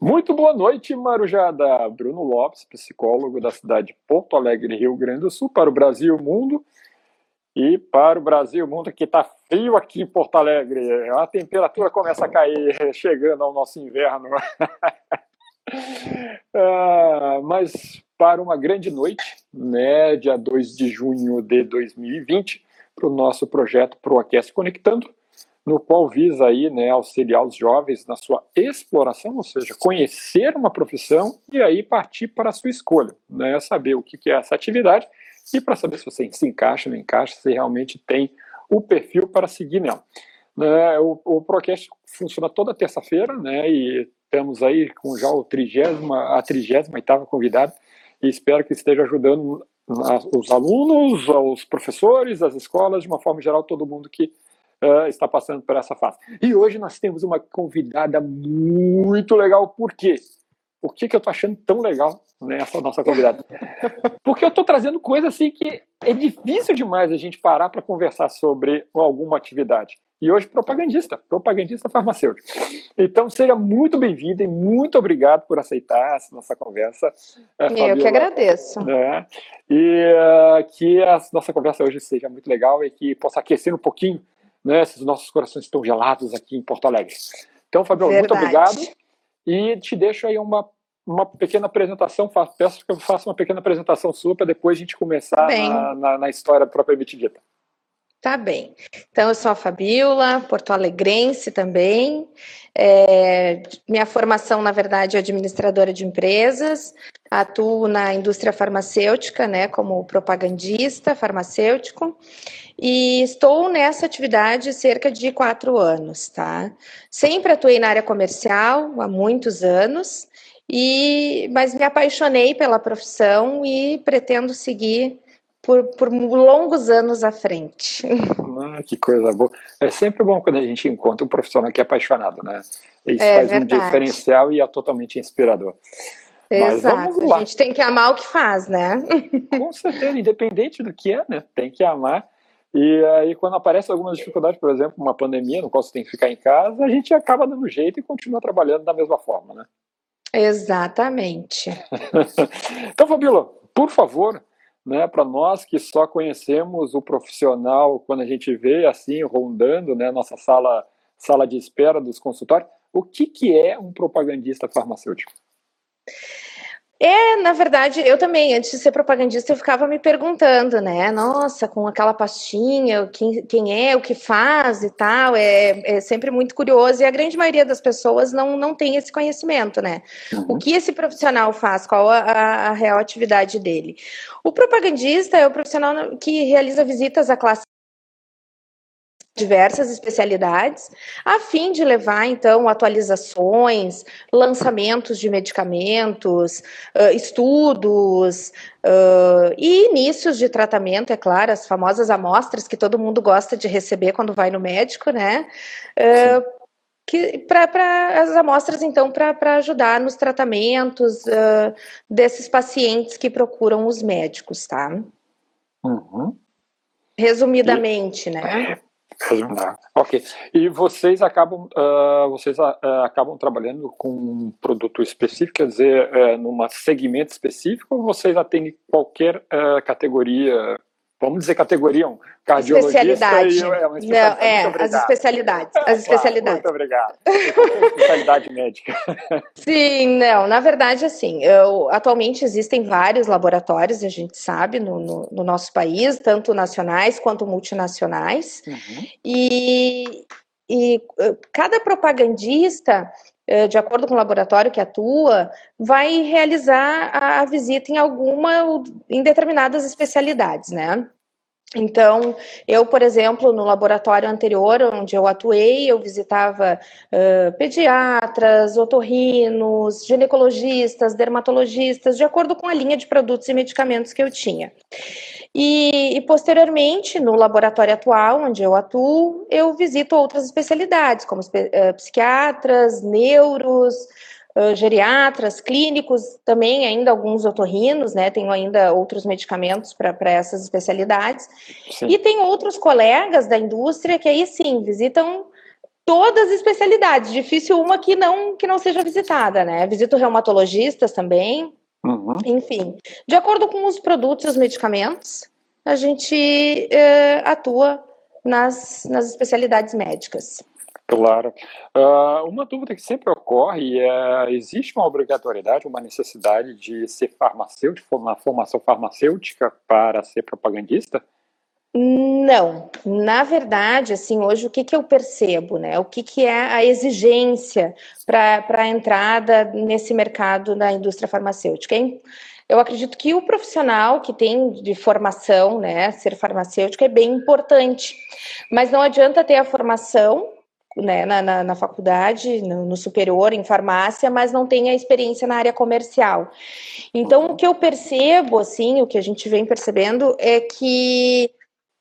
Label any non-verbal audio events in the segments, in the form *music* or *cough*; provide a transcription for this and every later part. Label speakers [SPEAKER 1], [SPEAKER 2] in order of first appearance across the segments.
[SPEAKER 1] Muito boa noite, Marujada. Bruno Lopes, psicólogo da cidade de Porto Alegre, Rio Grande do Sul, para o Brasil o mundo. E para o Brasil o mundo, que está frio aqui em Porto Alegre. A temperatura começa a cair, *laughs* chegando ao nosso inverno. *laughs* ah, mas para uma grande noite, né, dia 2 de junho de 2020, para o nosso projeto ProAquece Conectando, no qual visa aí, né, auxiliar os jovens na sua exploração, ou seja, conhecer uma profissão e aí partir para a sua escolha, né, saber o que é essa atividade e para saber se você se encaixa, não encaixa, se realmente tem o perfil para seguir nela. Né, o, o Procast funciona toda terça-feira, né, e estamos aí com já o trigésima, a 38ª convidada, e espero que esteja ajudando os alunos, os professores, as escolas, de uma forma geral, todo mundo que uh, está passando por essa fase. E hoje nós temos uma convidada muito legal. Por quê? Por que, que eu estou achando tão legal nessa nossa convidada? *laughs* Porque eu estou trazendo coisa assim que é difícil demais a gente parar para conversar sobre alguma atividade. E hoje, propagandista, propagandista farmacêutico. Então, seja muito bem-vinda e muito obrigado por aceitar essa nossa conversa.
[SPEAKER 2] Eu Fabiola, que agradeço.
[SPEAKER 1] Né? E uh, que a nossa conversa hoje seja muito legal e que possa aquecer um pouquinho né, esses nossos corações estão gelados aqui em Porto Alegre. Então, Fabiola, muito obrigado. E te deixo aí uma, uma pequena apresentação, peço que eu faça uma pequena apresentação sua para depois a gente começar na, na, na, história propriamente dita.
[SPEAKER 2] Tá bem. Então, eu sou a Fabiola, porto-alegrense também. É, minha formação, na verdade, é administradora de empresas. Atuo na indústria farmacêutica, né, como propagandista farmacêutico. E estou nessa atividade cerca de quatro anos, tá? Sempre atuei na área comercial há muitos anos, e mas me apaixonei pela profissão e pretendo seguir por, por longos anos à frente. *laughs*
[SPEAKER 1] Ah, que coisa boa. É sempre bom quando a gente encontra um profissional que é apaixonado, né? Isso é faz verdade. um diferencial e é totalmente inspirador.
[SPEAKER 2] Exato, a gente tem que amar o que faz, né? *laughs*
[SPEAKER 1] Com certeza, independente do que é, né? Tem que amar. E aí, quando aparece algumas dificuldades, por exemplo, uma pandemia, no qual você tem que ficar em casa, a gente acaba dando jeito e continua trabalhando da mesma forma, né?
[SPEAKER 2] Exatamente. *laughs*
[SPEAKER 1] então, Fabíola, por favor, né, para nós que só conhecemos o profissional quando a gente vê assim rondando, né, nossa sala sala de espera dos consultórios, o que que é um propagandista farmacêutico?
[SPEAKER 2] É, na verdade, eu também, antes de ser propagandista, eu ficava me perguntando, né? Nossa, com aquela pastinha, quem, quem é, o que faz e tal, é, é sempre muito curioso. E a grande maioria das pessoas não, não tem esse conhecimento, né? Uhum. O que esse profissional faz, qual a, a, real atividade dele? O propagandista é o profissional que realiza visitas à classe diversas especialidades, a fim de levar, então, atualizações, lançamentos de medicamentos, estudos uh, e inícios de tratamento, é claro, as famosas amostras que todo mundo gosta de receber quando vai no médico, né? Uh, que para as amostras então para ajudar nos tratamentos uh, desses pacientes que procuram os médicos, tá?
[SPEAKER 1] Uhum.
[SPEAKER 2] Resumidamente, e, né?
[SPEAKER 1] Ok. E vocês acabam, uh, vocês uh, acabam trabalhando com um produto específico, quer dizer, uh, num segmento específico, ou vocês atendem qualquer categoria vamos dizer categoria 1,
[SPEAKER 2] cardiologista especialidade. E, é, uma especialidade. Não, é, as especialidades, as *laughs* especialidades.
[SPEAKER 1] Muito obrigado. especialidade médica. *laughs*
[SPEAKER 2] Sim, não, na verdade, assim, eu, atualmente existem vários laboratórios, a gente sabe, no, no, no nosso país, tanto nacionais quanto multinacionais, uhum. e, e eh, cada propagandista de acordo com o laboratório que atua, vai realizar a visita em alguma, em determinadas especialidades, né? Então, eu, por exemplo, no laboratório anterior onde eu atuei, eu visitava uh, pediatras, otorrinos, ginecologistas, dermatologistas, de acordo com a linha de produtos e medicamentos que eu tinha. E, e, posteriormente, no laboratório atual, onde eu atuo, eu visito outras especialidades, como uh, psiquiatras, neuros, uh, geriatras, clínicos, também ainda alguns otorrinos, né? Tenho ainda outros medicamentos para essas especialidades. Sim. E tem outros colegas da indústria que aí sim visitam todas as especialidades, difícil uma que não que não seja visitada, né? Visito reumatologistas também, uhum. enfim. De acordo com os produtos e os medicamentos, a gente é, atua nas, nas especialidades médicas.
[SPEAKER 1] Claro. Uh, uma dúvida que sempre ocorre é: existe uma obrigatoriedade, uma necessidade de ser farmacêutico, uma formação farmacêutica para ser propagandista?
[SPEAKER 2] Não, na verdade, assim, hoje o que, que eu percebo, né? O que, que é a exigência para a entrada nesse mercado da indústria farmacêutica? Hein? Eu acredito que o profissional que tem de formação, né, ser farmacêutico é bem importante, mas não adianta ter a formação né, na, na, na, faculdade, no, no, superior, em farmácia, mas não tem a experiência na área comercial. Então, o que eu percebo, assim, o que a gente vem percebendo é que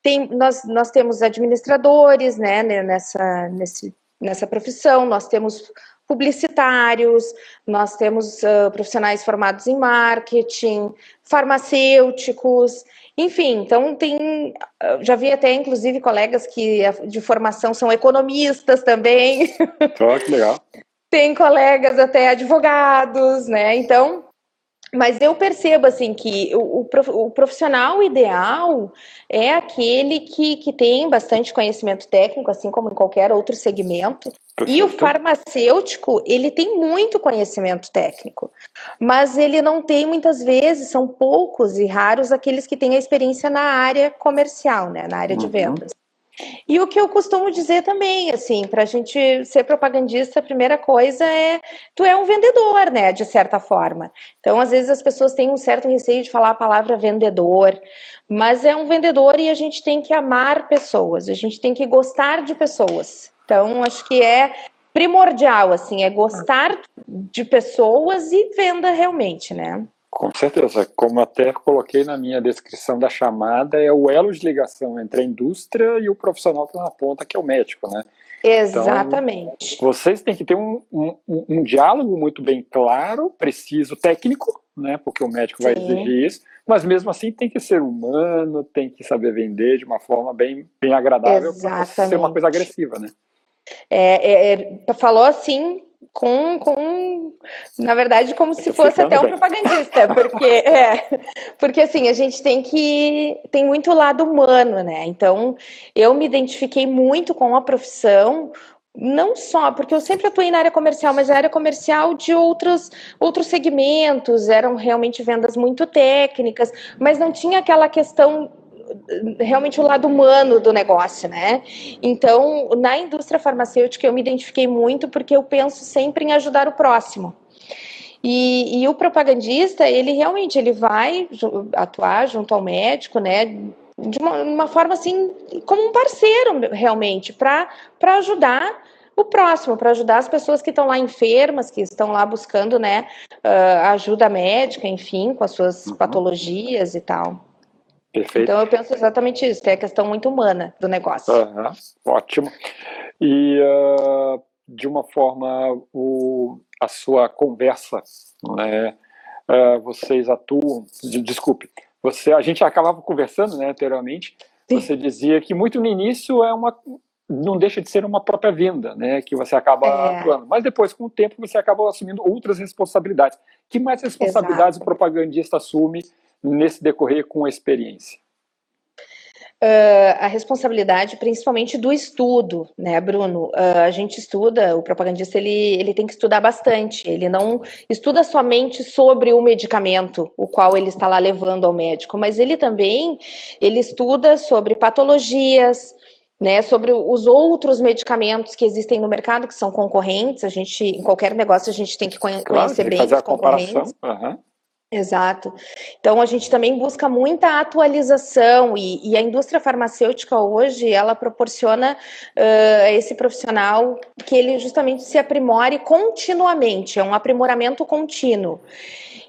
[SPEAKER 2] tem, nós, nós temos administradores né, nessa, nesse, nessa profissão, nós temos publicitários, nós temos uh, profissionais formados em marketing, farmacêuticos, enfim, então tem, já vi até inclusive colegas que de formação são economistas também.
[SPEAKER 1] Oh, que legal. *laughs*
[SPEAKER 2] tem colegas até advogados, né? Então mas eu percebo assim que o, o, profissional ideal é aquele que, que tem bastante conhecimento técnico, assim como em qualquer outro segmento. E o farmacêutico, ele tem muito conhecimento técnico, mas ele não tem muitas vezes, são poucos e raros aqueles que têm a experiência na área comercial, né, na área de uhum. E o que eu costumo dizer também, assim, para a gente ser propagandista, a primeira coisa é tu é um vendedor, né, de certa forma. Então, às vezes as pessoas têm um certo receio de falar a palavra vendedor, mas é um vendedor e a gente tem que amar pessoas, a gente tem que gostar de pessoas. Então, acho que é primordial, assim, é gostar de pessoas e venda realmente, né?
[SPEAKER 1] Com certeza, como até coloquei na minha descrição da chamada, é o elo de ligação entre a indústria e o profissional que está na ponta, que é o médico, né?
[SPEAKER 2] Exatamente.
[SPEAKER 1] Então, vocês têm que ter um, um, um, diálogo muito bem claro, preciso, técnico, né? Porque o médico Sim. vai exigir isso, mas mesmo assim tem que ser humano, tem que saber vender de uma forma bem, bem agradável para ser uma coisa agressiva, né?
[SPEAKER 2] É, é, é falou assim com, com na verdade, como se fosse até um propagandista, porque *laughs* é, porque assim, a gente tem que tem muito lado humano, né? Então, eu me identifiquei muito com a profissão, não só, porque eu sempre atuei na área comercial, mas a área comercial de outros, outros segmentos, eram realmente vendas muito técnicas, mas não tinha aquela questão realmente o lado humano do negócio, né? Então, na indústria farmacêutica eu me identifiquei muito porque eu penso sempre em ajudar o próximo. E, e o propagandista, ele realmente ele vai atuar junto ao médico, né? De uma, uma forma assim, como um parceiro realmente, para ajudar o próximo, para ajudar as pessoas que estão lá enfermas, que estão lá buscando, né, uh, ajuda médica, enfim, com as suas uhum. patologias e tal. Perfeito. Então eu penso exatamente isso, que é a questão muito humana do negócio.
[SPEAKER 1] Uhum, ótimo. E uh, de uma forma, o, a sua conversa, né? Uh, vocês atuam, de, desculpe, você, a gente acabava conversando, né, anteriormente, Sim. você dizia que muito no início é uma, não deixa de ser uma própria venda, né, que você acaba é. atuando, mas depois, com o tempo, você acaba assumindo outras responsabilidades. Que mais responsabilidades Exato. o propagandista assume nesse decorrer com a experiência?
[SPEAKER 2] Uh, a responsabilidade principalmente do estudo, né, Bruno? Uh, a gente estuda, o propagandista ele, ele tem que estudar bastante, ele não estuda somente sobre o medicamento, o qual ele está lá levando ao médico, mas ele também ele estuda sobre patologias, né, sobre os outros medicamentos que existem no mercado, que são concorrentes, a gente, em qualquer negócio, a gente tem que conhecer claro, bem os concorrentes. Uhum. Exato. Então a gente também busca muita atualização e, e a indústria farmacêutica hoje ela proporciona uh, esse profissional que ele justamente se aprimore continuamente, é um aprimoramento contínuo.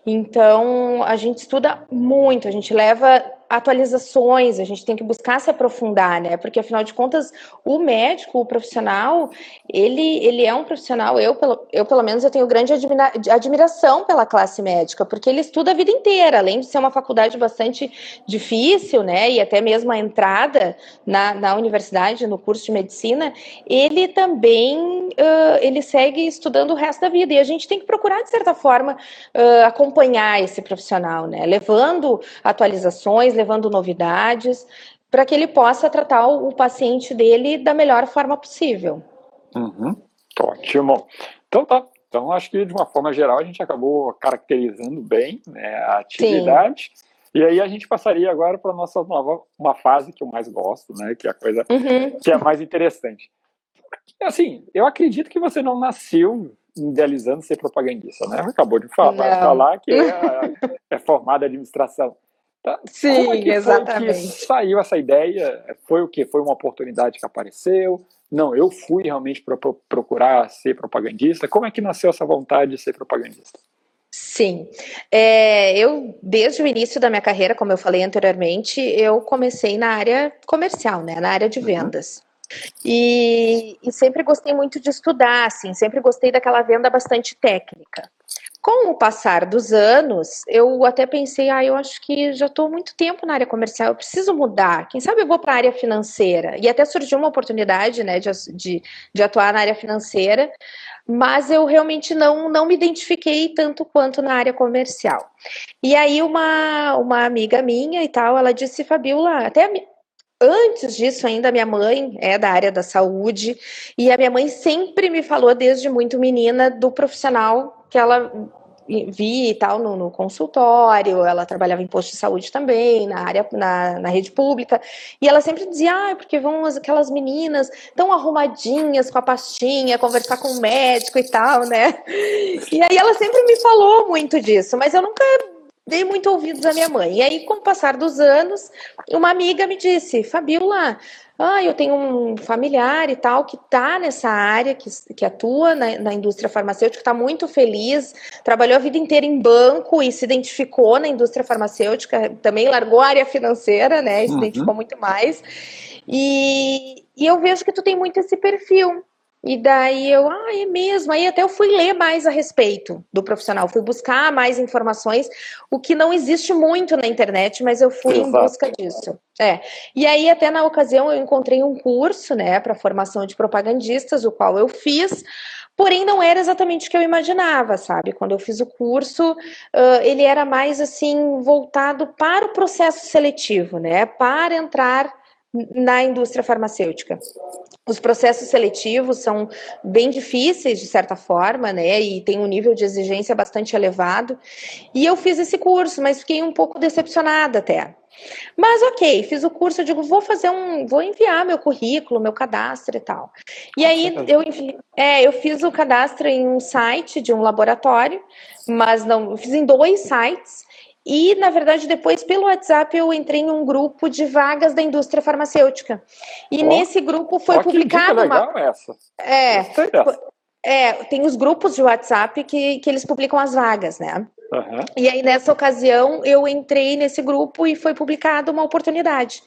[SPEAKER 2] Então a gente estuda muito, a gente leva atualizações, a gente tem que buscar se aprofundar, né? Porque afinal de contas, o médico, o profissional, ele, ele é um profissional, eu pelo, eu pelo menos eu tenho grande admira, admiração pela classe médica, porque ele estuda a vida inteira, além de ser uma faculdade bastante difícil, né? E até mesmo a entrada na, na universidade, no curso de medicina, ele também uh, ele segue estudando o resto da vida. E a gente tem que procurar, de certa forma, uh, acompanhar esse profissional, né? Levando atualizações, levando novidades, para que ele possa tratar o, o, paciente dele da melhor forma possível.
[SPEAKER 1] Uhum. Ótimo. Então tá. Então acho que de uma forma geral a gente acabou caracterizando bem né, a atividade. Sim. E aí a gente passaria agora para a nossa nova uma fase que eu mais gosto, né? Que é a coisa uhum. que é mais interessante. Assim, eu acredito que você não nasceu idealizando ser propagandista, né? Acabou de falar, falar que é, *laughs* é formada em administração.
[SPEAKER 2] Tá? Sim, é exatamente.
[SPEAKER 1] saiu essa ideia? Foi o que? Foi uma oportunidade que apareceu? Não, eu fui realmente para procurar ser propagandista. Como é que nasceu essa vontade de ser propagandista?
[SPEAKER 2] Sim, é, eu desde o início da minha carreira, como eu falei anteriormente, eu comecei na área comercial, né, na área de uhum. vendas. Uhum. E, e, sempre gostei muito de estudar, assim, sempre gostei daquela venda bastante técnica. Com o passar dos anos, eu até pensei, ah, eu acho que já estou muito tempo na área comercial, eu preciso mudar. Quem sabe eu vou para a área financeira. E até surgiu uma oportunidade, né, de, de, de, atuar na área financeira, mas eu realmente não, não me identifiquei tanto quanto na área comercial. E aí uma, uma amiga minha e tal, ela disse, Fabiola, até Antes disso, ainda minha mãe é da área da saúde e a minha mãe sempre me falou, desde muito menina, do profissional que ela via e tal no, no, consultório, ela trabalhava em posto de saúde também, na área, na, na rede pública, e ela sempre dizia, ah, porque vão aquelas meninas tão arrumadinhas com a pastinha, conversar com o médico e tal, né? *laughs* E aí ela sempre me falou muito disso, mas eu nunca dei muito ouvidos à minha mãe. E aí, com o passar dos anos, uma amiga me disse, Fabiola, ah, eu tenho um familiar e tal que está nessa área, que, que atua na, na indústria farmacêutica, está muito feliz, trabalhou a vida inteira em banco e se identificou na indústria farmacêutica, também largou a área financeira, né? E se uhum. identificou muito mais. E, e eu vejo que tu tem muito esse perfil. E daí eu, ah, é mesmo. Aí até eu fui ler mais a respeito do profissional, fui buscar mais informações, o que não existe muito na internet, mas eu fui Exato. em busca disso. É. E aí até na ocasião eu encontrei um curso, né, para formação de propagandistas, o qual eu fiz. Porém, não era exatamente o que eu imaginava, sabe? Quando eu fiz o curso, uh, ele era mais assim voltado para o processo seletivo, né? Para entrar na indústria farmacêutica. Os processos seletivos são bem difíceis, de certa forma, né? E tem um nível de exigência bastante elevado. E eu fiz esse curso, mas fiquei um pouco decepcionada até. Mas ok, fiz o curso, eu digo, vou fazer um, vou enviar meu currículo, meu cadastro e tal. E aí eu, envi, é, eu fiz o cadastro em um site de um laboratório, mas não, fiz em dois sites e, na verdade, depois, pelo WhatsApp, eu entrei em um grupo de vagas da indústria farmacêutica. E oh, nesse grupo foi publicado.
[SPEAKER 1] Uma... essa.
[SPEAKER 2] É, é, tem os grupos de WhatsApp que, que eles publicam as vagas, né? Uhum. E aí, nessa ocasião, eu entrei nesse grupo e foi publicada uma oportunidade.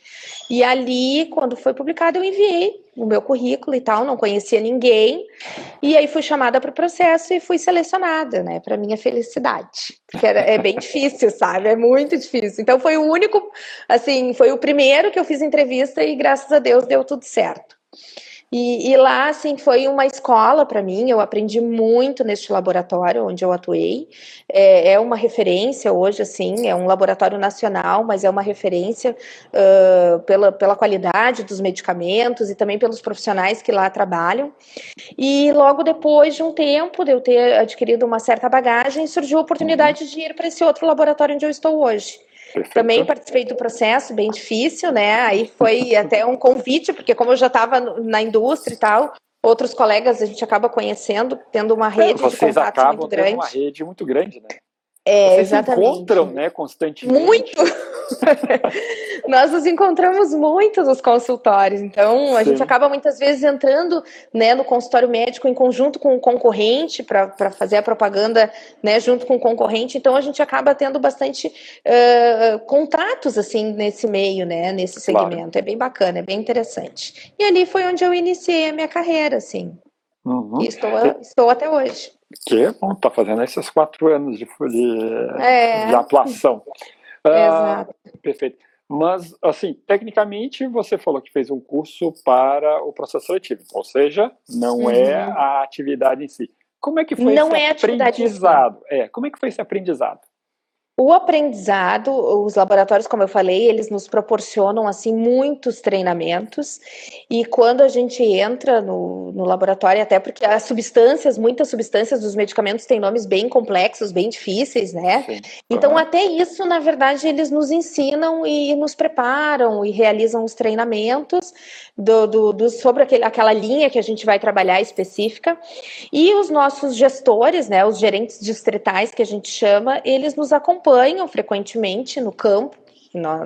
[SPEAKER 2] E ali, quando foi publicado, eu enviei o meu currículo e tal, não conhecia ninguém. E aí fui chamada para o processo e fui selecionada, né? Para minha felicidade. Porque era, é bem difícil, sabe? É muito difícil. Então foi o único, assim, foi o primeiro que eu fiz entrevista e graças a Deus deu tudo certo. E, e, lá, assim, foi uma escola para mim. Eu aprendi muito neste laboratório onde eu atuei. É, é, uma referência hoje, assim, é um laboratório nacional, mas é uma referência uh, pela, pela qualidade dos medicamentos e também pelos profissionais que lá trabalham. E logo depois de um tempo de eu ter adquirido uma certa bagagem, surgiu a oportunidade uhum. de ir para esse outro laboratório onde eu estou hoje. Perfeito. Também participei do processo, bem difícil, né? Aí foi *laughs* até um convite, porque como eu já estava na indústria e tal, outros colegas a gente acaba conhecendo, tendo uma é, rede é, de contatos muito grande.
[SPEAKER 1] uma rede muito grande, né?
[SPEAKER 2] É, Vocês exatamente.
[SPEAKER 1] se encontram, né, constantemente.
[SPEAKER 2] Muito! *laughs* Nós nos encontramos muito nos consultórios, então a Sim. gente acaba muitas vezes entrando né, no consultório médico em conjunto com o concorrente para fazer a propaganda né, junto com o concorrente, então a gente acaba tendo bastante uh, contatos assim nesse meio, né, nesse segmento. Claro. É bem bacana, é bem interessante. E ali foi onde eu iniciei a minha carreira, assim. Uhum. E estou, estou até hoje.
[SPEAKER 1] Que bom, tá fazendo esses quatro anos de, de, é. de atuação. *laughs*
[SPEAKER 2] Exato.
[SPEAKER 1] Ah, perfeito. Mas, assim, tecnicamente, você falou que fez um curso para o processo seletivo, ou seja, não é uhum. é a atividade em si. Como é que foi não esse é aprendizado? É, como é que foi esse aprendizado?
[SPEAKER 2] O aprendizado, os laboratórios, como eu falei, eles nos proporcionam assim muitos treinamentos e quando a gente entra no, no laboratório, até porque as substâncias, muitas substâncias dos medicamentos têm nomes bem complexos, bem difíceis, né? Sim. Então até isso, na verdade, eles nos ensinam e nos preparam e realizam os treinamentos do, do, do sobre aquele, aquela linha que a gente vai trabalhar específica e os nossos gestores, né, os gerentes distritais que a gente chama, eles nos acompanham acompanham frequentemente no campo,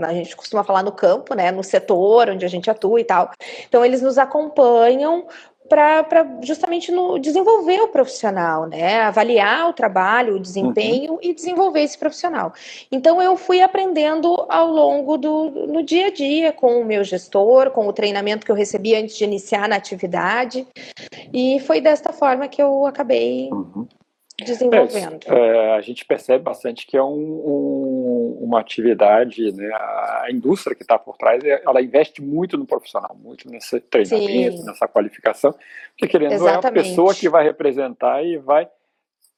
[SPEAKER 2] a gente costuma falar no campo, né, no setor onde a gente atua e tal. Então, eles nos acompanham para justamente no, desenvolver o profissional, né? Avaliar o trabalho, o desempenho uhum. e desenvolver esse profissional. Então eu fui aprendendo ao longo do no dia a dia com o meu gestor, com o treinamento que eu recebi antes de iniciar na atividade. E foi desta forma que eu acabei uhum desenvolvendo.
[SPEAKER 1] É, é, a gente percebe bastante que é um, um, uma atividade, né, a indústria que está por trás, ela investe muito no profissional, muito nesse treinamento, Sim. nessa qualificação, porque querendo Exatamente. é a pessoa que vai representar e vai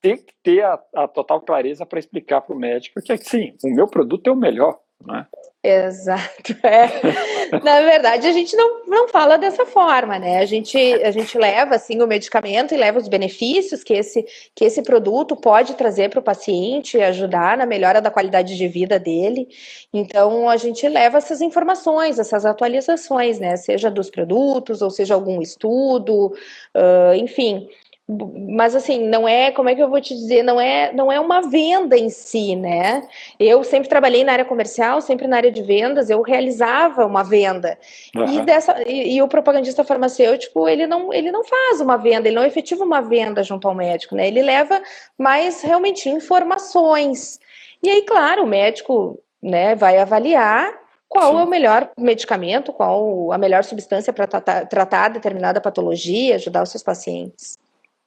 [SPEAKER 1] ter que ter a, a total clareza para explicar para o médico que, sim, o meu produto é o melhor, né?
[SPEAKER 2] Exato. *laughs* É. Na verdade, a gente não, não fala dessa forma, né? A gente, a gente leva assim o medicamento e leva os benefícios que esse, que esse produto pode trazer para o paciente, ajudar na melhora da qualidade de vida dele. Então, a gente leva essas informações, essas atualizações, né? Seja dos produtos, ou seja algum estudo, uh, enfim mas assim, não é, como é que eu vou te dizer, não é, não é uma venda em si, né? Eu sempre trabalhei na área comercial, sempre na área de vendas, eu realizava uma venda. Uhum. E, dessa, e, e, o propagandista farmacêutico, ele não, ele não faz uma venda, ele não efetiva uma venda junto ao médico, né? Ele leva mais realmente informações. E aí, claro, o médico, né, vai avaliar qual Sim. é o melhor medicamento, qual a melhor substância para tratar, tratar determinada patologia, ajudar os seus pacientes.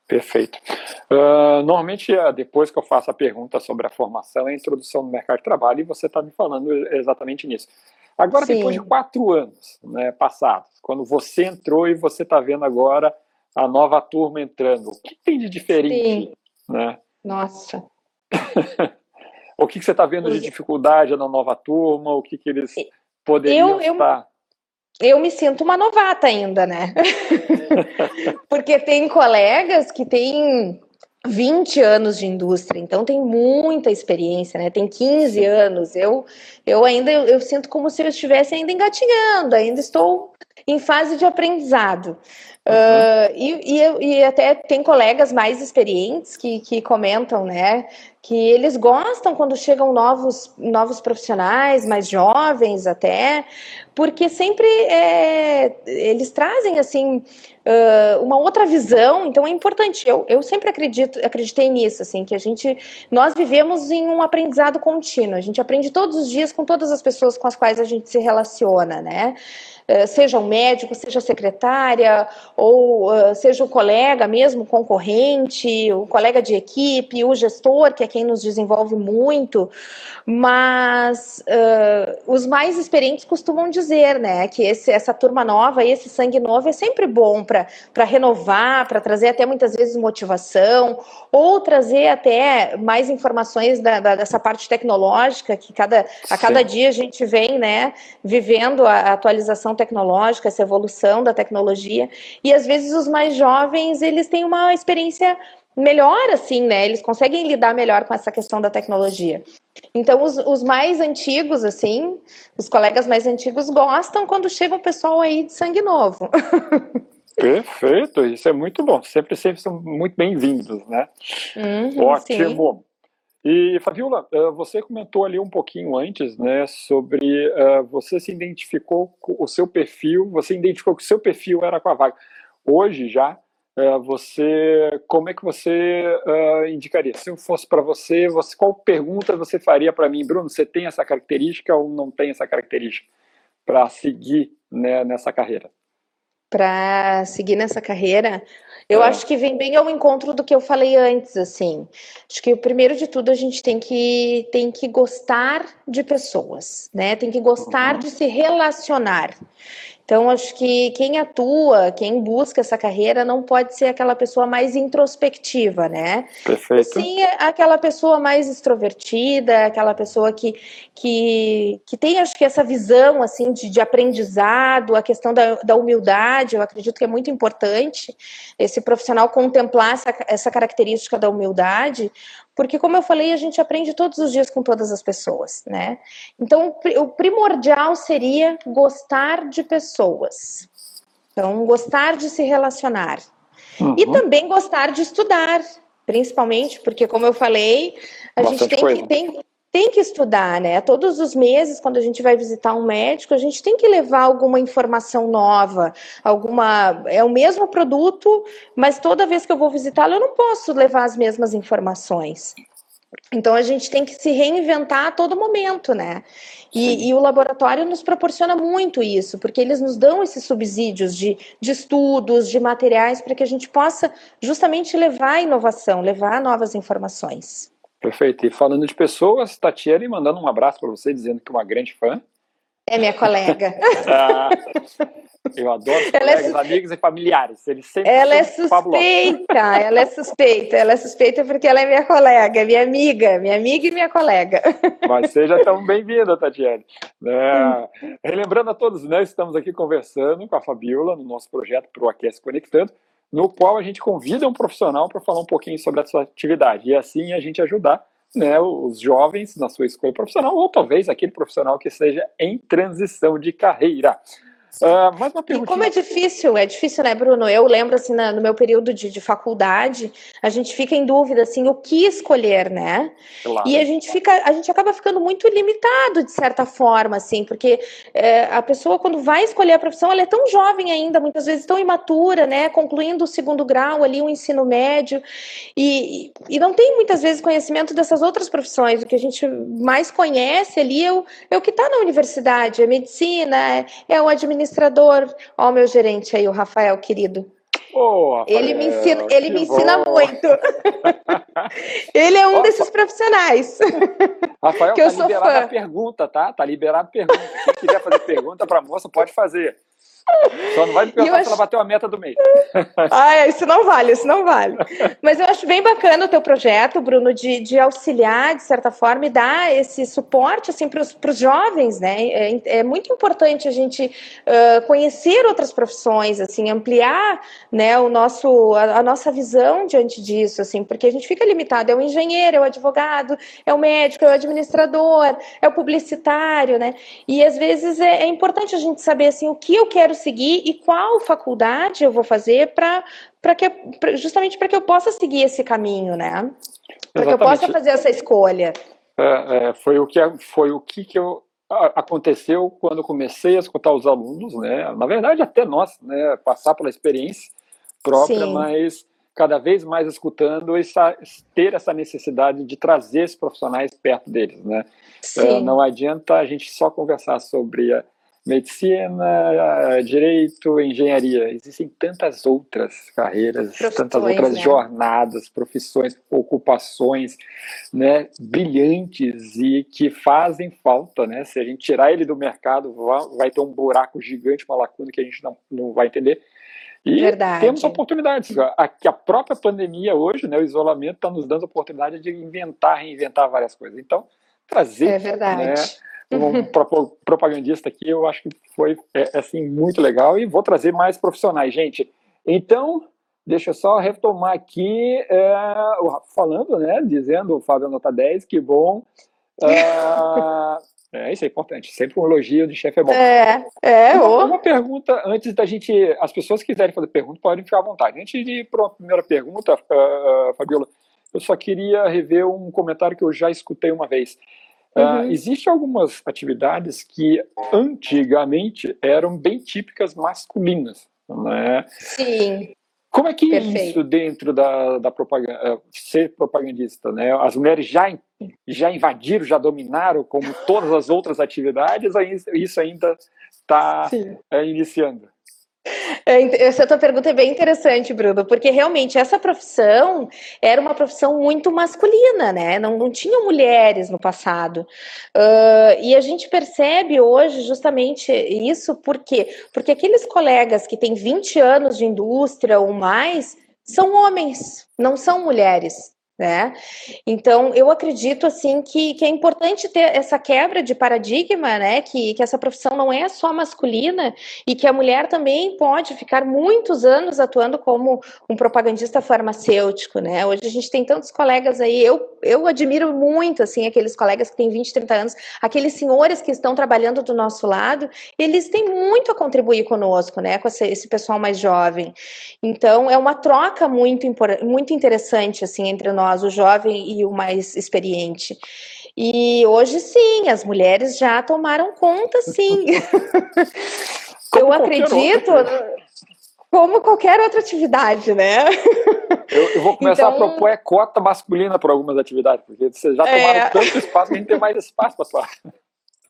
[SPEAKER 1] Perfeito. Uh, normalmente, ah, depois que eu faço a pergunta sobre a formação, é a introdução no mercado de trabalho, e você está me falando exatamente nisso. Agora, Sim. depois de quatro anos né, passados, quando você entrou e você está vendo agora a nova turma entrando, o que tem de diferente? Né?
[SPEAKER 2] Nossa. *laughs*
[SPEAKER 1] o que, que você está vendo de dificuldade na nova turma? O que, que eles poderiam eu, estar... Eu
[SPEAKER 2] eu me sinto uma novata ainda, né? *laughs* Porque tem colegas que têm 20 anos de indústria, então tem muita experiência, né? Tem 15 anos. Eu, eu ainda eu, eu sinto como se eu estivesse ainda engatinhando, ainda estou em fase de aprendizado. Uhum. Uh, e, e, e, até tem colegas mais experientes que, que comentam, né, que eles gostam quando chegam novos, novos profissionais, mais jovens até, porque sempre é, eles trazem assim uh, uma outra visão. Então é importante. Eu, eu sempre acredito, acreditei nisso, assim, que a gente nós vivemos em um aprendizado contínuo. A gente aprende todos os dias com todas as pessoas com as quais a gente se relaciona, né? Seja um médico, seja secretária, ou uh, seja o colega mesmo, concorrente, o colega de equipe, o gestor, que é quem nos desenvolve muito, mas uh, os mais experientes costumam dizer, né, que esse, essa turma nova, esse sangue novo é sempre bom para renovar, para trazer até muitas vezes motivação, ou trazer até mais informações da, da, dessa parte tecnológica, que cada, a cada dia a gente vem, né, vivendo a atualização tecnológica, essa evolução da tecnologia, e às vezes os mais jovens, eles têm uma experiência melhor, assim, né? Eles conseguem lidar melhor com essa questão da tecnologia. Então, os, os, mais antigos, assim, os colegas mais antigos gostam quando chega o pessoal aí de sangue novo. *laughs*
[SPEAKER 1] Perfeito, isso é muito bom. Sempre, sempre são muito bem-vindos, né? Uhum, Ótimo. Sim. E, Fabiola, uh, você comentou ali um pouquinho antes, né, sobre uh, você se identificou com o seu perfil, você identificou que o seu perfil era com a vaga. Hoje já, uh, você, como é que você indicaria? Se eu fosse para você, você, qual pergunta você faria para mim, Bruno? Você tem essa característica ou não tem essa característica para seguir né, nessa carreira?
[SPEAKER 2] Para seguir nessa carreira, eu acho que vem bem ao encontro do que eu falei antes, assim. Acho que o primeiro de tudo a gente tem que tem que gostar de pessoas, né? Tem que gostar uhum. de se relacionar. Então, acho que quem atua, quem busca essa carreira, não pode ser aquela pessoa mais introspectiva, né?
[SPEAKER 1] Perfeito.
[SPEAKER 2] Sim, é aquela pessoa mais extrovertida, aquela pessoa que, que, que tem, acho que, essa visão, assim, de, de aprendizado, a questão da, da humildade, eu acredito que é muito importante esse profissional contemplar essa, essa característica da humildade, porque, como eu falei, a gente aprende todos os dias com todas as pessoas, né? Então, o primordial seria gostar de pessoas. Então, gostar de se relacionar. Uhum. E também gostar de estudar, principalmente, porque, como eu falei, a Bastante gente tem que, tem, tem que estudar, né? Todos os meses, quando a gente vai visitar um médico, a gente tem que levar alguma informação nova, alguma. É o mesmo produto, mas toda vez que eu vou visitá-lo, eu não posso levar as mesmas informações. Então a gente tem que se reinventar a todo momento, né? E, e, o laboratório nos proporciona muito isso, porque eles nos dão esses subsídios de, de estudos, de materiais, para que a gente possa justamente levar a inovação, levar novas informações.
[SPEAKER 1] Perfeito. E falando de pessoas, Tatiane mandando um abraço para você, dizendo que é uma grande fã.
[SPEAKER 2] É minha colega. *laughs*
[SPEAKER 1] ah, eu adoro é colegas, é amigos e familiares. Eles sempre
[SPEAKER 2] ela é suspeita, ela é suspeita, ela é suspeita porque ela é minha colega, minha amiga, minha amiga e minha colega. *laughs*
[SPEAKER 1] Mas seja tão bem-vinda, Tatiane. É, relembrando a todos, nós né, estamos aqui conversando com a Fabiola no nosso projeto Pro Aquece Conectando no qual a gente convida um profissional para falar um pouquinho sobre a sua atividade e assim a gente ajudar né, os jovens na sua escolha profissional ou talvez aquele profissional que seja em transição de carreira.
[SPEAKER 2] Uh, mais uma pergunta. Como é difícil, é difícil, né, Bruno? Eu lembro, assim, na, no meu período de, de, faculdade, a gente fica em dúvida, assim, o que escolher, né? Claro. E a gente fica, a gente acaba ficando muito limitado, de certa forma, assim, porque é, a pessoa, quando vai escolher a profissão, ela é tão jovem ainda, muitas vezes tão imatura, né? Concluindo o segundo grau ali, o ensino médio, e, e não tem muitas vezes conhecimento dessas outras profissões. O que a gente mais conhece ali é o, é o que está na universidade, é medicina, é, é o administração administrador. Ó, o meu gerente aí, o Rafael, querido.
[SPEAKER 1] Oh, Rafael,
[SPEAKER 2] ele me ensina, ele me ensina muito. *laughs* ele é um desses profissionais. *laughs*
[SPEAKER 1] Rafael, que tá eu sou liberado fã. a pergunta, tá? Tá liberado a pergunta. Quem quiser fazer pergunta para a moça, pode fazer. Só não vai me perguntar acho... se ela bateu a meta do mês. *laughs*
[SPEAKER 2] Ah, isso não vale, isso não vale. Mas eu acho bem bacana o teu projeto, Bruno, de, de auxiliar, de certa forma, e dar esse suporte assim, para os jovens, né? É, é, muito importante a gente uh, conhecer outras profissões, assim, ampliar né, o nosso, a, a, nossa visão diante disso, assim, porque a gente fica limitado, é o engenheiro, é o advogado, é o médico, é o administrador, é o publicitário, né? E às vezes é, é importante a gente saber assim, o que eu quero seguir e qual faculdade eu vou fazer para para que pra, justamente para que eu possa seguir esse caminho, né? Para que eu possa fazer essa escolha.
[SPEAKER 1] É, é, foi o que foi o que, que eu aconteceu quando comecei a escutar os alunos, né? Na verdade, até nós, né? Passar pela experiência própria, Sim. mas cada vez mais escutando essa, ter essa necessidade de trazer esses profissionais perto deles, né? É, não adianta a gente só conversar sobre a, medicina, direito, engenharia. Existem tantas outras carreiras, tantas outras né? jornadas, profissões, ocupações, né, brilhantes e que fazem falta, né? Se a gente tirar ele do mercado, vai ter um buraco gigante, uma lacuna que a gente não, não vai entender. E Verdade. temos oportunidades. A, a própria pandemia hoje, né, o isolamento está nos dando a oportunidade de inventar, reinventar várias coisas. Então, trazer é verdade. Né, um *laughs* propagandista aqui, eu acho que foi é, assim muito legal e vou trazer mais profissionais, gente. Então, deixa eu só retomar aqui, é, falando, né, dizendo o Fábio nota 10, que bom. É, *laughs* é, isso é importante, sempre um elogio de chefe é bom.
[SPEAKER 2] É, é.
[SPEAKER 1] Uma, uma, pergunta, antes da gente, as pessoas que quiserem fazer pergunta, podem ficar à vontade. Antes de ir para a primeira pergunta, uh, Fabiola, eu só queria rever um comentário que eu já escutei uma vez. Uh, Existem algumas atividades que antigamente eram bem típicas masculinas, né?
[SPEAKER 2] Sim.
[SPEAKER 1] Como é que é isso dentro da, da propaganda, ser propagandista, né? As mulheres já, já invadiram, já dominaram, como todas as outras atividades, isso ainda está é, iniciando?
[SPEAKER 2] É, essa tua pergunta é bem interessante, Bruno, porque realmente essa profissão era uma profissão muito masculina, né? Não, não tinha mulheres no passado. Uh, e a gente percebe hoje justamente isso, por quê? Porque aqueles colegas que têm 20 anos de indústria ou mais são homens, não são mulheres né? Então, eu acredito, assim, que, que é importante ter essa quebra de paradigma, né? Que, que essa profissão não é só masculina e que a mulher também pode ficar muitos anos atuando como um propagandista farmacêutico, né? Hoje a gente tem tantos colegas aí, eu, eu admiro muito, assim, aqueles colegas que têm 20, 30 anos, aqueles senhores que estão trabalhando do nosso lado, eles têm muito a contribuir conosco, né? Com esse, esse pessoal mais jovem. Então, é uma troca muito, muito interessante, assim, entre nós nós, o jovem e o mais experiente. E hoje sim, as mulheres já tomaram conta, sim. *laughs* Eu acredito, outra. como qualquer outra atividade, né?
[SPEAKER 1] Eu, eu vou começar então... a propor é cota masculina para algumas atividades, porque vocês já tomaram é... tanto espaço que a gente tem mais espaço para falar.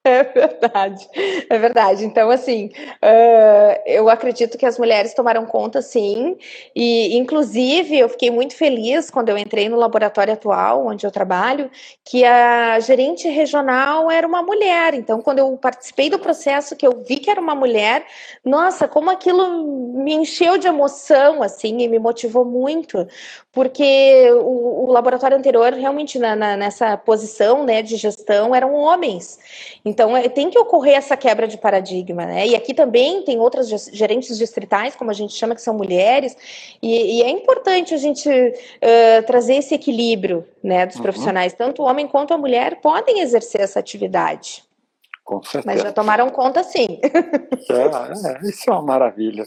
[SPEAKER 1] *laughs*
[SPEAKER 2] É verdade, é verdade. Então, assim, uh, eu acredito que as mulheres tomaram conta, sim, e inclusive eu fiquei muito feliz quando eu entrei no laboratório atual, onde eu trabalho, que a gerente regional era uma mulher. Então, quando eu participei do processo, que eu vi que era uma mulher, nossa, como aquilo me encheu de emoção, assim, e me motivou muito, porque o, o laboratório anterior, realmente, na, na, nessa posição, né, de gestão, eram homens. Então, é, tem que ocorrer essa quebra de paradigma, né? E aqui também tem outras gerentes distritais, como a gente chama, que são mulheres, e, e é importante a gente uh, trazer esse equilíbrio, né, dos uhum. profissionais. Tanto o homem quanto a mulher podem exercer essa atividade.
[SPEAKER 1] Com certeza.
[SPEAKER 2] Mas já tomaram conta, sim.
[SPEAKER 1] É, é, isso é uma maravilha.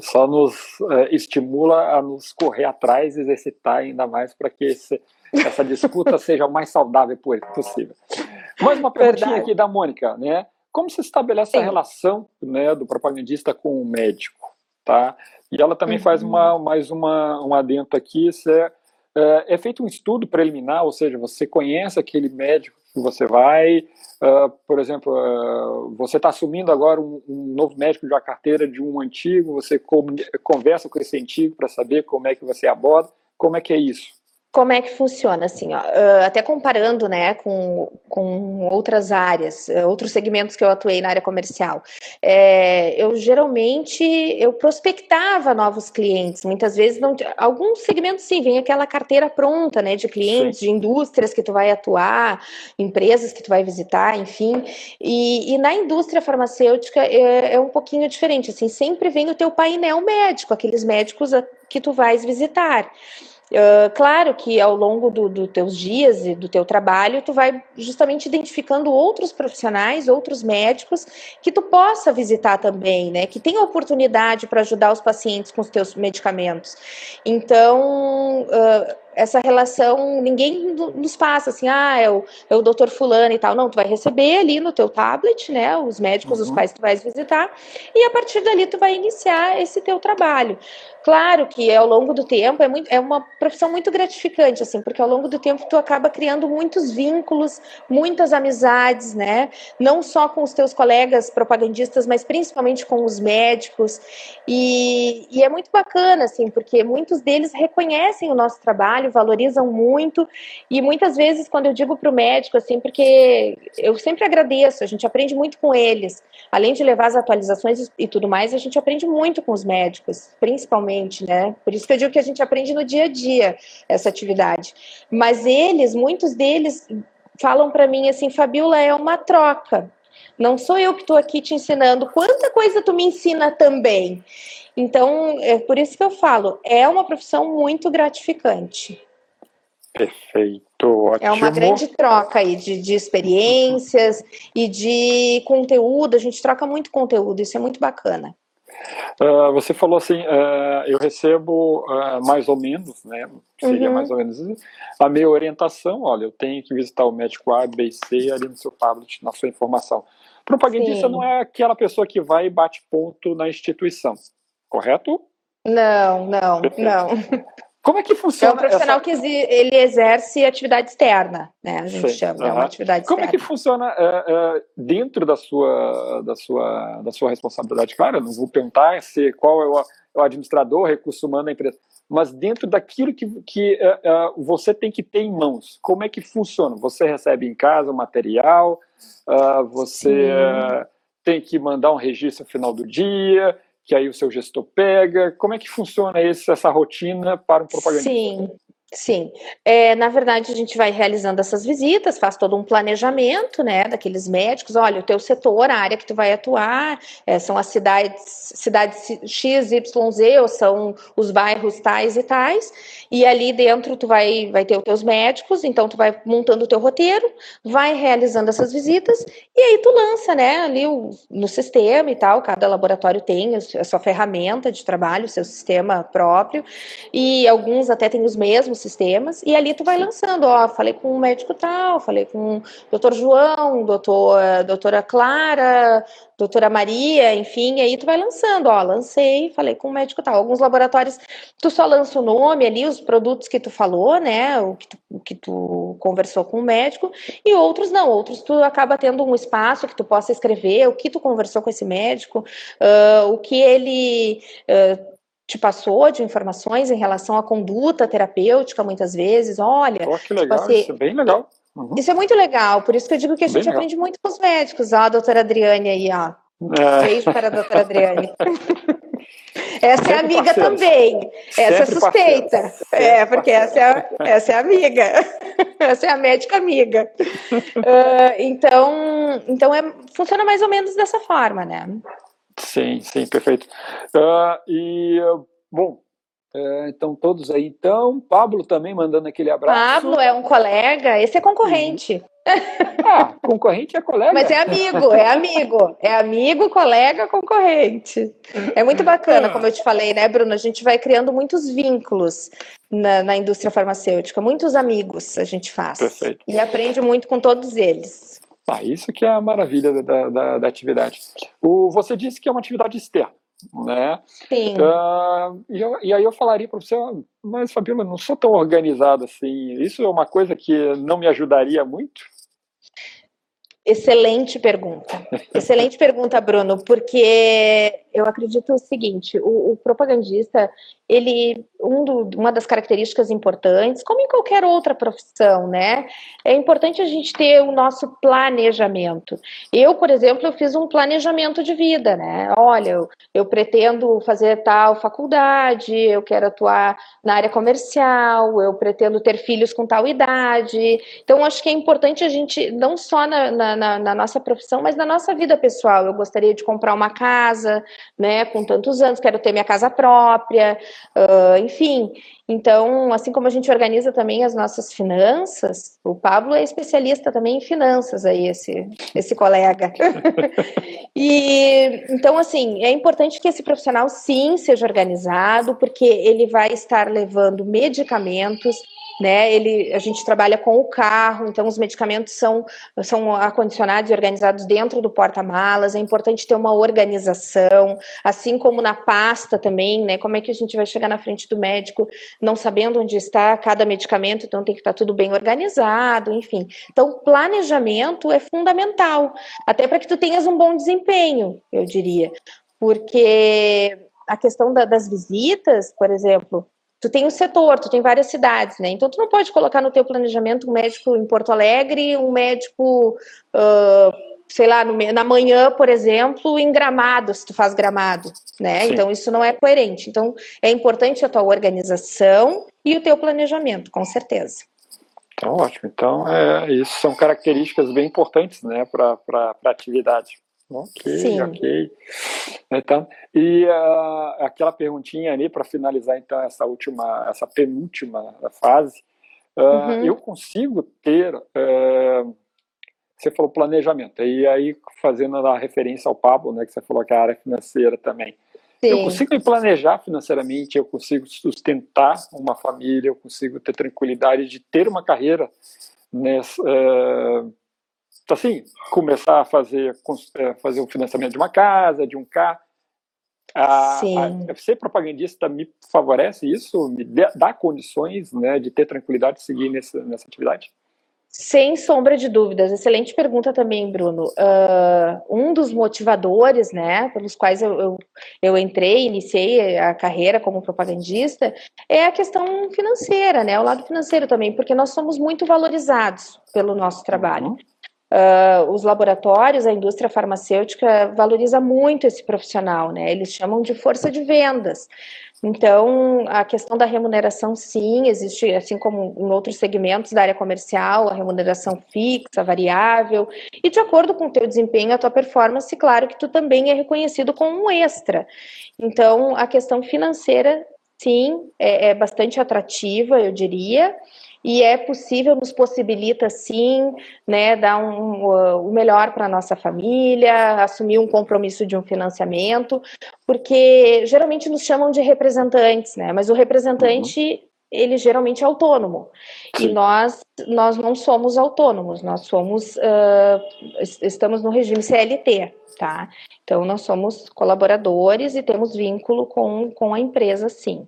[SPEAKER 1] Só nos é, estimula a nos correr atrás e exercitar ainda mais para que esse, essa disputa *laughs* seja o mais saudável possível. Mais uma perguntinha Verdade. aqui da Mônica, né? Como se estabelece Sim. a relação né, do propagandista com o médico, tá? E ela também uhum. faz uma, mais uma, um adento aqui, é, é, é, feito um estudo preliminar, ou seja, você conhece aquele médico que você vai, uh, por exemplo, uh, você está assumindo agora um, um, novo médico de uma carteira de um antigo, você conversa com esse antigo para saber como é que você aborda, como é que é isso?
[SPEAKER 2] Como é que funciona, assim, ó, até comparando, né, com, com outras áreas, outros segmentos que eu atuei na área comercial, é, eu geralmente, eu prospectava novos clientes, muitas vezes, não, alguns segmentos sim, vem aquela carteira pronta, né, de clientes, sim. de indústrias que tu vai atuar, empresas que tu vai visitar, enfim, e, e na indústria farmacêutica é, é um pouquinho diferente, assim, sempre vem o teu painel médico, aqueles médicos que tu vais visitar, Uh, claro que ao longo dos do teus dias e do teu trabalho, tu vai justamente identificando outros profissionais, outros médicos que tu possa visitar também, né? Que tenha oportunidade para ajudar os pacientes com os teus medicamentos. Então, uh, essa relação, ninguém nos passa assim, ah, é o, é o doutor fulano e tal. Não, tu vai receber ali no teu tablet, né, os médicos, uhum. os quais tu vais visitar, e a partir dali tu vai iniciar esse teu trabalho. Claro que ao longo do tempo é, muito, é uma profissão muito gratificante, assim, porque ao longo do tempo tu acaba criando muitos vínculos, muitas amizades, né? Não só com os teus colegas propagandistas, mas principalmente com os médicos. E, e é muito bacana, assim, porque muitos deles reconhecem o nosso trabalho trabalho, valorizam muito. E muitas vezes, quando eu digo para o médico, assim, porque eu sempre agradeço, a gente aprende muito com eles. Além de levar as atualizações e tudo mais, a gente aprende muito com os médicos, principalmente, né? Por isso que eu digo que a gente aprende no dia a dia essa atividade. Mas eles, muitos deles, falam para mim assim, Fabiola, é uma troca. Não sou eu que estou aqui te ensinando. Quanta coisa tu me ensina também. Então, é por isso que eu falo, é uma profissão muito gratificante.
[SPEAKER 1] Perfeito, ótimo.
[SPEAKER 2] É uma grande troca aí de, de experiências e de conteúdo. A gente troca muito conteúdo, isso é muito bacana.
[SPEAKER 1] Uh, você falou assim, uh, eu recebo uh, mais ou menos, né? Seria uhum. mais ou menos a minha orientação. Olha, eu tenho que visitar o médico A, B e C ali no seu tablet, na sua informação. Propagandista Sim. não é aquela pessoa que vai e bate ponto na instituição, correto?
[SPEAKER 2] Não, não, Perfeito. não.
[SPEAKER 1] Como é que funciona?
[SPEAKER 2] É um profissional essa... que ele exerce atividade externa, né? A gente Sim. chama, uhum. é uma atividade
[SPEAKER 1] Como
[SPEAKER 2] externa.
[SPEAKER 1] é que funciona é, é, dentro da sua, da, sua, da sua responsabilidade? Claro, eu não vou perguntar se qual é o, o administrador, recurso humano da empresa, mas dentro daquilo que, que é, você tem que ter em mãos, como é que funciona? Você recebe em casa o material, uh, você tem que mandar um registro no final do dia, que aí o seu gestor pega? Como é que funciona esse, essa rotina para um propagandista?
[SPEAKER 2] Sim, Sim, é, na verdade a gente vai realizando essas visitas, faz todo um planejamento, né, daqueles médicos, olha, o teu setor, a área que tu vai atuar, é, são as cidades, cidades X, Y, Z, ou são os bairros tais e tais, e ali dentro tu vai, vai ter os teus médicos, então tu vai montando o teu roteiro, vai realizando essas visitas, e aí tu lança, né, ali o, no sistema e tal, cada laboratório tem a sua ferramenta de trabalho, o seu sistema próprio, e alguns até têm os mesmos sistemas, e ali tu vai lançando, ó, falei com um médico tal, falei com o doutor João, doutor, doutora Clara, doutora Maria, enfim, aí tu vai lançando, ó, lancei, falei com o médico tal. Alguns laboratórios, tu só lança o nome ali, os produtos que tu falou, né, o que tu, o que tu conversou com o médico, e outros não, outros tu acaba tendo um espaço que tu possa escrever o que tu conversou com esse médico, uh, o que ele... Uh, te passou de informações em relação à conduta terapêutica, muitas vezes. Olha,
[SPEAKER 1] oh, que legal, tipo assim, isso é bem legal.
[SPEAKER 2] Uhum. Isso é muito legal, por isso que eu digo que a gente aprende muito com os médicos. Ó, a doutora Adriane aí, ó. É. Beijo para a doutora Adriane. *laughs* Essa Sempre é amiga também. Essa é suspeita. É, porque essa é, essa é amiga. *laughs* essa é a médica amiga. Uh, *laughs* então, então é, funciona mais ou menos dessa forma, né?
[SPEAKER 1] Sim, sim, perfeito. Uh, e, bom, é, então todos aí. Então, Pablo também mandando aquele abraço.
[SPEAKER 2] Pablo é um colega, esse é concorrente. Uhum.
[SPEAKER 1] Ah, concorrente é colega.
[SPEAKER 2] Mas é amigo, é amigo. É amigo, colega, concorrente. É muito bacana, como eu te falei, né, Bruno? A gente vai criando muitos vínculos na, na indústria farmacêutica, muitos amigos a gente faz. Perfeito. E aprende muito com todos eles.
[SPEAKER 1] Ah, isso que é a maravilha da, da, da atividade. O, você disse que é uma atividade externa, né?
[SPEAKER 2] Sim. Uh,
[SPEAKER 1] e, eu, e, aí eu falaria para você, mas Fabíola, não sou tão organizado assim. Isso é uma coisa que não me ajudaria muito?
[SPEAKER 2] Excelente pergunta. *laughs* Excelente pergunta, Bruno, porque eu acredito o seguinte: o, o propagandista ele um do, uma das características importantes, como em qualquer outra profissão, né? É importante a gente ter o nosso planejamento. Eu, por exemplo, eu fiz um planejamento de vida, né? Olha, eu, eu pretendo fazer tal faculdade, eu quero atuar na área comercial, eu pretendo ter filhos com tal idade. Então, acho que é importante a gente, não só na, na, na nossa profissão, mas na nossa vida pessoal. Eu gostaria de comprar uma casa, né? Com tantos anos, quero ter minha casa própria. Uh, enfim, então, assim como a gente organiza também as nossas finanças, o Pablo é especialista também em finanças aí, esse, esse colega. *laughs* e então, assim, é importante que esse profissional sim seja organizado, porque ele vai estar levando medicamentos né? Ele, a gente trabalha com o carro, então os medicamentos são, são acondicionados e organizados dentro do porta-malas. É importante ter uma organização, assim como na pasta também, né? Como é que a gente vai chegar na frente do médico não sabendo onde está cada medicamento, então tem que estar tudo bem organizado, enfim. Então, planejamento é fundamental, até para que tu tenhas um bom desempenho, eu diria. Porque a questão da, das visitas, por exemplo, tu tem um setor, tu tem várias cidades, né? Então tu não pode colocar no teu planejamento um médico em Porto Alegre, um médico, uh, sei lá, no, na manhã, por exemplo, em Gramado, se tu faz Gramado, né? Sim. Então isso não é coerente. Então é importante a tua organização e o teu planejamento, com certeza.
[SPEAKER 1] Então, ótimo. Então, é, isso são características bem importantes, né, para a atividade. Ok, Sim. ok. Então, e uh, aquela perguntinha ali para finalizar então essa última, essa penúltima fase, uh, uhum. eu consigo ter, uh, você falou planejamento, e aí fazendo a referência ao Pablo, né, que você falou que é a área financeira também, Sim. Eu consigo me planejar financeiramente, eu consigo sustentar uma família, eu consigo ter tranquilidade de ter uma carreira nessa, uh, assim, começar a fazer, é, fazer o financiamento de uma casa, de um carro. A, a, ser propagandista me favorece isso? Me dá condições né, de ter tranquilidade de seguir nessa, nessa atividade?
[SPEAKER 2] Sem sombra de dúvidas. Excelente pergunta também, Bruno. Uh, um dos motivadores, né, pelos quais eu, eu, eu, entrei, iniciei a carreira como propagandista, é a questão financeira, né, o lado financeiro também, porque nós somos muito valorizados pelo nosso trabalho. Uhum. Uh, os laboratórios, a indústria farmacêutica valoriza muito esse profissional, né? Eles chamam de força de vendas. Então, a questão da remuneração, sim, existe, assim como em outros segmentos da área comercial, a remuneração fixa, variável, e de acordo com o teu desempenho, a tua performance, claro que tu também é reconhecido como um extra. Então, a questão financeira, sim, é, é bastante atrativa, eu diria, e é possível, nos possibilita sim, né, dar um, o melhor para a nossa família, assumir um compromisso de um financiamento, porque geralmente nos chamam de representantes, né, mas o representante uhum. Ele geralmente é autônomo sim. e nós nós não somos autônomos, nós somos uh, estamos no regime CLT, tá? Então nós somos colaboradores e temos vínculo com, com a empresa, sim.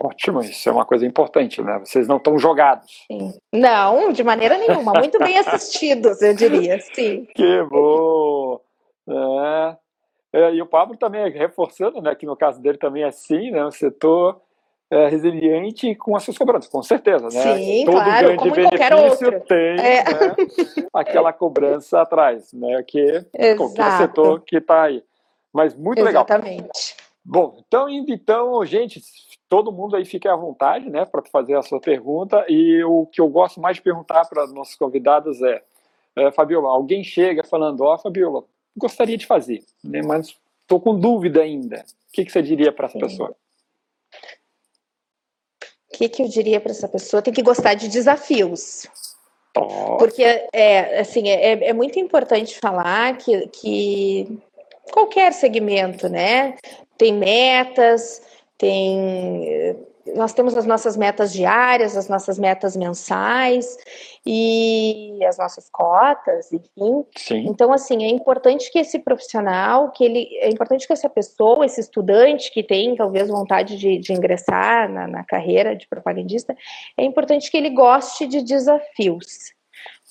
[SPEAKER 1] Ótimo, isso é uma coisa importante, né? Vocês não estão jogados.
[SPEAKER 2] Sim. Não, de maneira nenhuma. Muito bem *laughs* assistidos, eu diria, sim.
[SPEAKER 1] Que bom! É. É, e o Pablo também reforçando, né, que no caso dele também é assim, né, um setor é, resiliente com as suas cobranças, com certeza, né?
[SPEAKER 2] Sim, Todo claro, grande como benefício outro.
[SPEAKER 1] tem é. né, aquela cobrança atrás, né, que qualquer setor que está aí. Mas muito
[SPEAKER 2] Exatamente.
[SPEAKER 1] legal. Exatamente. Bom, então, então, gente, todo mundo aí fique à vontade, né, para fazer a sua pergunta. E o que eu gosto mais de perguntar para nossos convidados é, é Fabiola, alguém chega falando, ó, oh, Fabiola, gostaria de fazer, né, mas estou com dúvida ainda. O que, que você diria para essa pessoa?
[SPEAKER 2] O que, que eu diria para essa pessoa? Tem que gostar de desafios. Porque é assim é, é muito importante falar que, que qualquer segmento, né, tem metas, tem nós temos as nossas metas diárias, as nossas metas mensais e as nossas cotas, enfim.
[SPEAKER 1] Sim.
[SPEAKER 2] Então, assim, é importante que esse profissional, que ele, é importante que essa pessoa, esse estudante que tem talvez vontade de, de ingressar na, na carreira de propagandista, é importante que ele goste de desafios,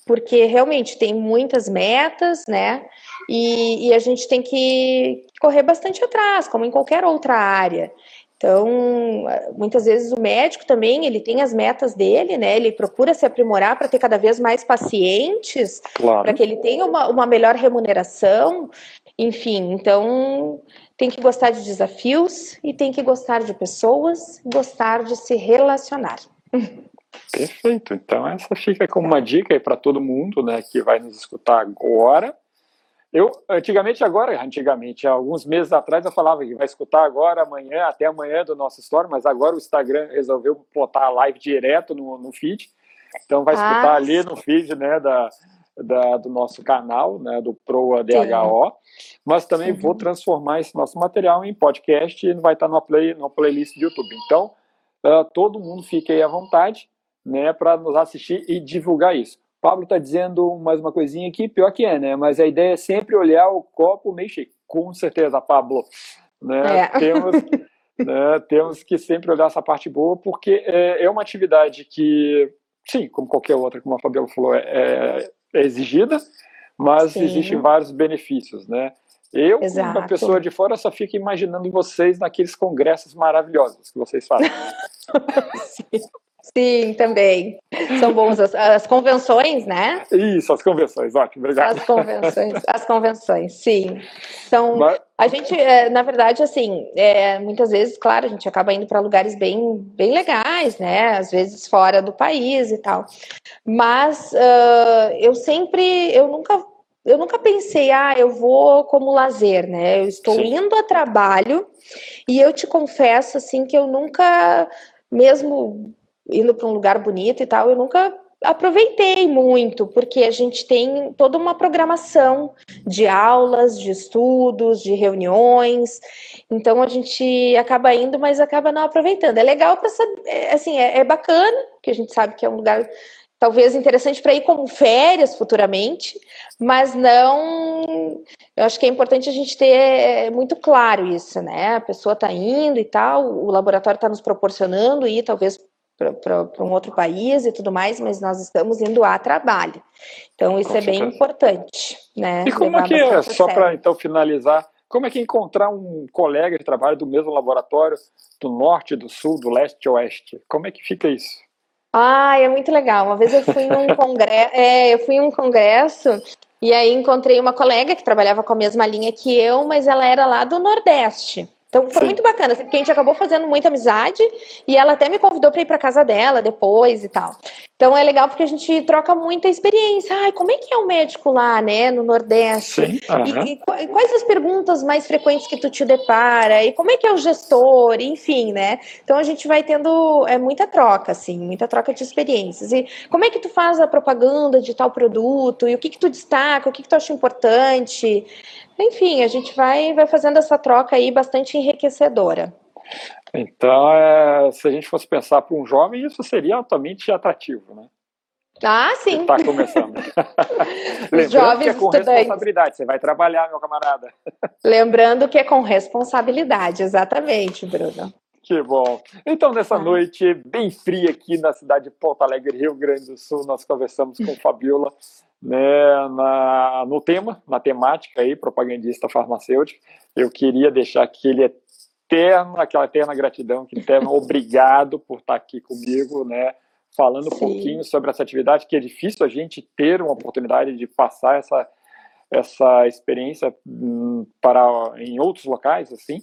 [SPEAKER 2] porque realmente tem muitas metas, né? E, e a gente tem que correr bastante atrás, como em qualquer outra área. Então, muitas vezes o médico também, ele tem as metas dele, né? Ele procura se aprimorar para ter cada vez mais pacientes,
[SPEAKER 1] claro.
[SPEAKER 2] para que ele tenha uma, uma melhor remuneração. Enfim, então tem que gostar de desafios e tem que gostar de pessoas, gostar de se relacionar.
[SPEAKER 1] Perfeito. Então essa fica como uma dica aí para todo mundo, né, que vai nos escutar agora eu, antigamente, agora, antigamente, alguns meses atrás, eu falava que vai escutar agora, amanhã, até amanhã do nosso story, mas agora o Instagram resolveu botar a live direto no, no feed. Então vai escutar ah, ali no feed né, da, da, do nosso canal, né, do Proa DHO. Mas também uhum. vou transformar esse nosso material em podcast e vai estar no play, no playlist do YouTube. Então, uh, todo mundo fique aí à vontade né, para nos assistir e divulgar isso. Pablo está dizendo mais uma coisinha aqui, pior que é, né? Mas a ideia é sempre olhar o copo meio cheio. Com certeza, Pablo. Né? É. *laughs* Temos, né, temos que sempre olhar essa parte boa, porque é, é, uma atividade que, sim, como qualquer outra, como a Fabiola falou, é, é exigida, mas sim. existem vários benefícios, né? Eu, Exato. como uma pessoa de fora, só fico imaginando vocês naqueles congressos maravilhosos que vocês fazem. *laughs*
[SPEAKER 2] Sim. Sim, também. São bons as, as, convenções, né?
[SPEAKER 1] Isso, as convenções, ótimo, obrigado.
[SPEAKER 2] As convenções, as convenções, sim. São, Mas... a gente, é, na verdade, assim, é, muitas vezes, claro, a gente acaba indo para lugares bem, bem legais, né? Às vezes fora do país e tal. Mas uh, eu sempre, eu nunca eu nunca pensei, ah, eu vou como lazer, né? Eu estou Sim. indo a trabalho e eu te confesso, assim, que eu nunca, mesmo indo para um lugar bonito e tal, eu nunca aproveitei muito, porque a gente tem toda uma programação de aulas, de estudos, de reuniões. Então a gente acaba indo, mas acaba não aproveitando. É legal para saber, é, assim, é, é bacana, que a gente sabe que é um lugar talvez interessante para ir como férias futuramente, mas não. Eu acho que é importante a gente ter é, muito claro isso, né? A pessoa está indo e tal, o laboratório está nos proporcionando ir, talvez para um outro país e tudo mais, mas nós estamos indo a trabalho. Então, isso Com é certeza. bem importante. Né?
[SPEAKER 1] E como é que é, só para então finalizar, como é que é encontrar um colega de trabalho do mesmo laboratório, do norte, do sul, do leste e oeste? Como é que fica isso?
[SPEAKER 2] Ah, é muito legal. Uma vez eu fui em um *laughs* congresso, é, eu fui em um congresso e aí encontrei uma colega que trabalhava com a mesma linha que eu, mas ela era lá do Nordeste. Então foi Sim. muito bacana, assim, porque a gente acabou fazendo muita amizade e ela até me convidou para ir para casa dela depois e tal. Então é legal porque a gente troca muita experiência. Ai, como é que é o médico lá, né, no Nordeste? Sim, uhum. e, e, quais as perguntas mais frequentes que tu te depara? E como é que é o gestor? Enfim, né? Então a gente vai tendo é muita troca, assim, muita troca de experiências. E como é que tu faz a propaganda de tal produto? E o que que tu destaca? O que que tu acha importante? Enfim, a gente vai, vai fazendo essa troca aí bastante enriquecedora.
[SPEAKER 1] Então, é, se a gente fosse pensar para um jovem, isso seria altamente atrativo, né?
[SPEAKER 2] Ah, sim.
[SPEAKER 1] Está começando. *laughs* *laughs* Lembrando jovens que é com estudantes. responsabilidade. Você vai trabalhar, meu camarada. *laughs*
[SPEAKER 2] Lembrando que é com responsabilidade, exatamente, Bruno.
[SPEAKER 1] Que bom. Então, nessa ah. noite bem fria aqui na cidade de Porto Alegre, Rio Grande do Sul, nós conversamos com Fabiola né, na, no tema, na temática aí, propagandista farmacêutico. Eu queria deixar aquele eterno, aquela eterna gratidão, aquele eterno *laughs* obrigado por estar aqui comigo, né, falando Sim. um pouquinho sobre essa atividade, que é difícil a gente ter uma oportunidade de passar essa essa experiência hum, para em outros locais assim,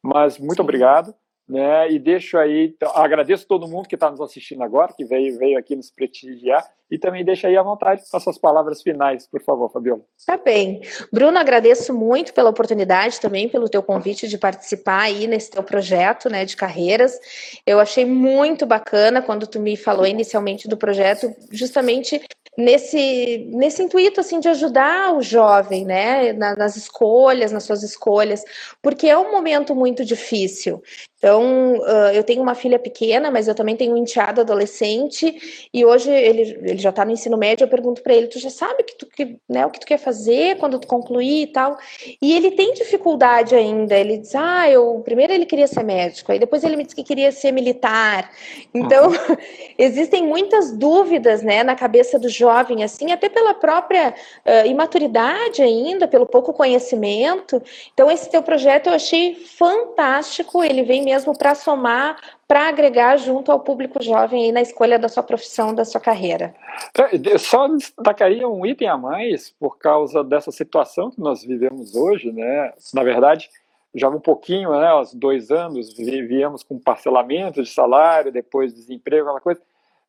[SPEAKER 1] mas muito Sim. obrigado né? E deixo aí, então, agradeço todo mundo que está nos assistindo agora, que veio, veio aqui nos prestigiar, e também deixa aí à vontade as suas palavras finais, por favor, Fabiola.
[SPEAKER 2] Tá bem. Bruno, agradeço muito pela oportunidade também, pelo teu convite de participar aí nesse teu projeto, né, de carreiras. Eu achei muito bacana quando tu me falou inicialmente do projeto, justamente nesse, nesse intuito assim de ajudar o jovem, né, nas escolhas, nas suas escolhas, porque é um momento muito difícil. Então, uh, eu tenho uma filha pequena, mas eu também tenho um enteado adolescente, e hoje ele, ele já está no ensino médio, eu pergunto para ele, tu já sabe que tu, que, né, o que tu quer fazer quando tu concluir e tal? E ele tem dificuldade ainda, ele diz, ah, eu, primeiro ele queria ser médico, aí depois ele me disse que queria ser militar. Então, uhum. *laughs* existem muitas dúvidas, né, na cabeça do jovem, assim, até pela própria uh, imaturidade ainda, pelo pouco conhecimento. Então, esse teu projeto eu achei fantástico, ele vem mesmo para somar, para agregar junto ao público jovem aí na escolha da sua profissão, da sua carreira.
[SPEAKER 1] Eu só destacaria um item a mais por causa dessa situação que nós vivemos hoje, né? Na verdade, já um pouquinho, né? Aos dois anos vivíamos com parcelamento de salário, depois desemprego, aquela coisa.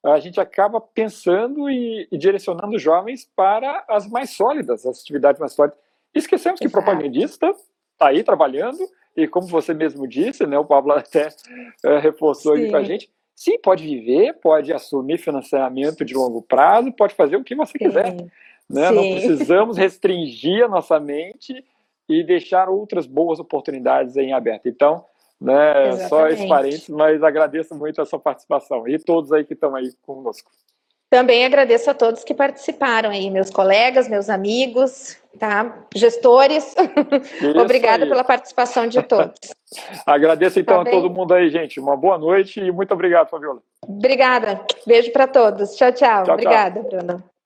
[SPEAKER 1] A gente acaba pensando e, e direcionando os jovens para as mais sólidas, as atividades mais sólidas. Esquecemos Exato. que propagandista está aí trabalhando e como você mesmo disse, né, o Pablo até é, reforçou Sim. aí com a gente, sim, pode viver, pode assumir financiamento de longo prazo, pode fazer o que você Sim. quiser. Né? Não precisamos restringir a nossa mente e deixar outras boas oportunidades em aberto. Então, né, só esse parênteses, mas agradeço muito a sua participação e todos aí que estão aí conosco.
[SPEAKER 2] Também agradeço a todos que participaram aí, meus colegas, meus amigos, tá? Gestores. *laughs* Obrigada pela participação de todos. *laughs*
[SPEAKER 1] Agradeço então tá a todo mundo aí, gente. Uma boa noite e muito obrigado, Fabiola.
[SPEAKER 2] Obrigada. Beijo para todos. Tchau, tchau. tchau Obrigada, tchau. Bruna.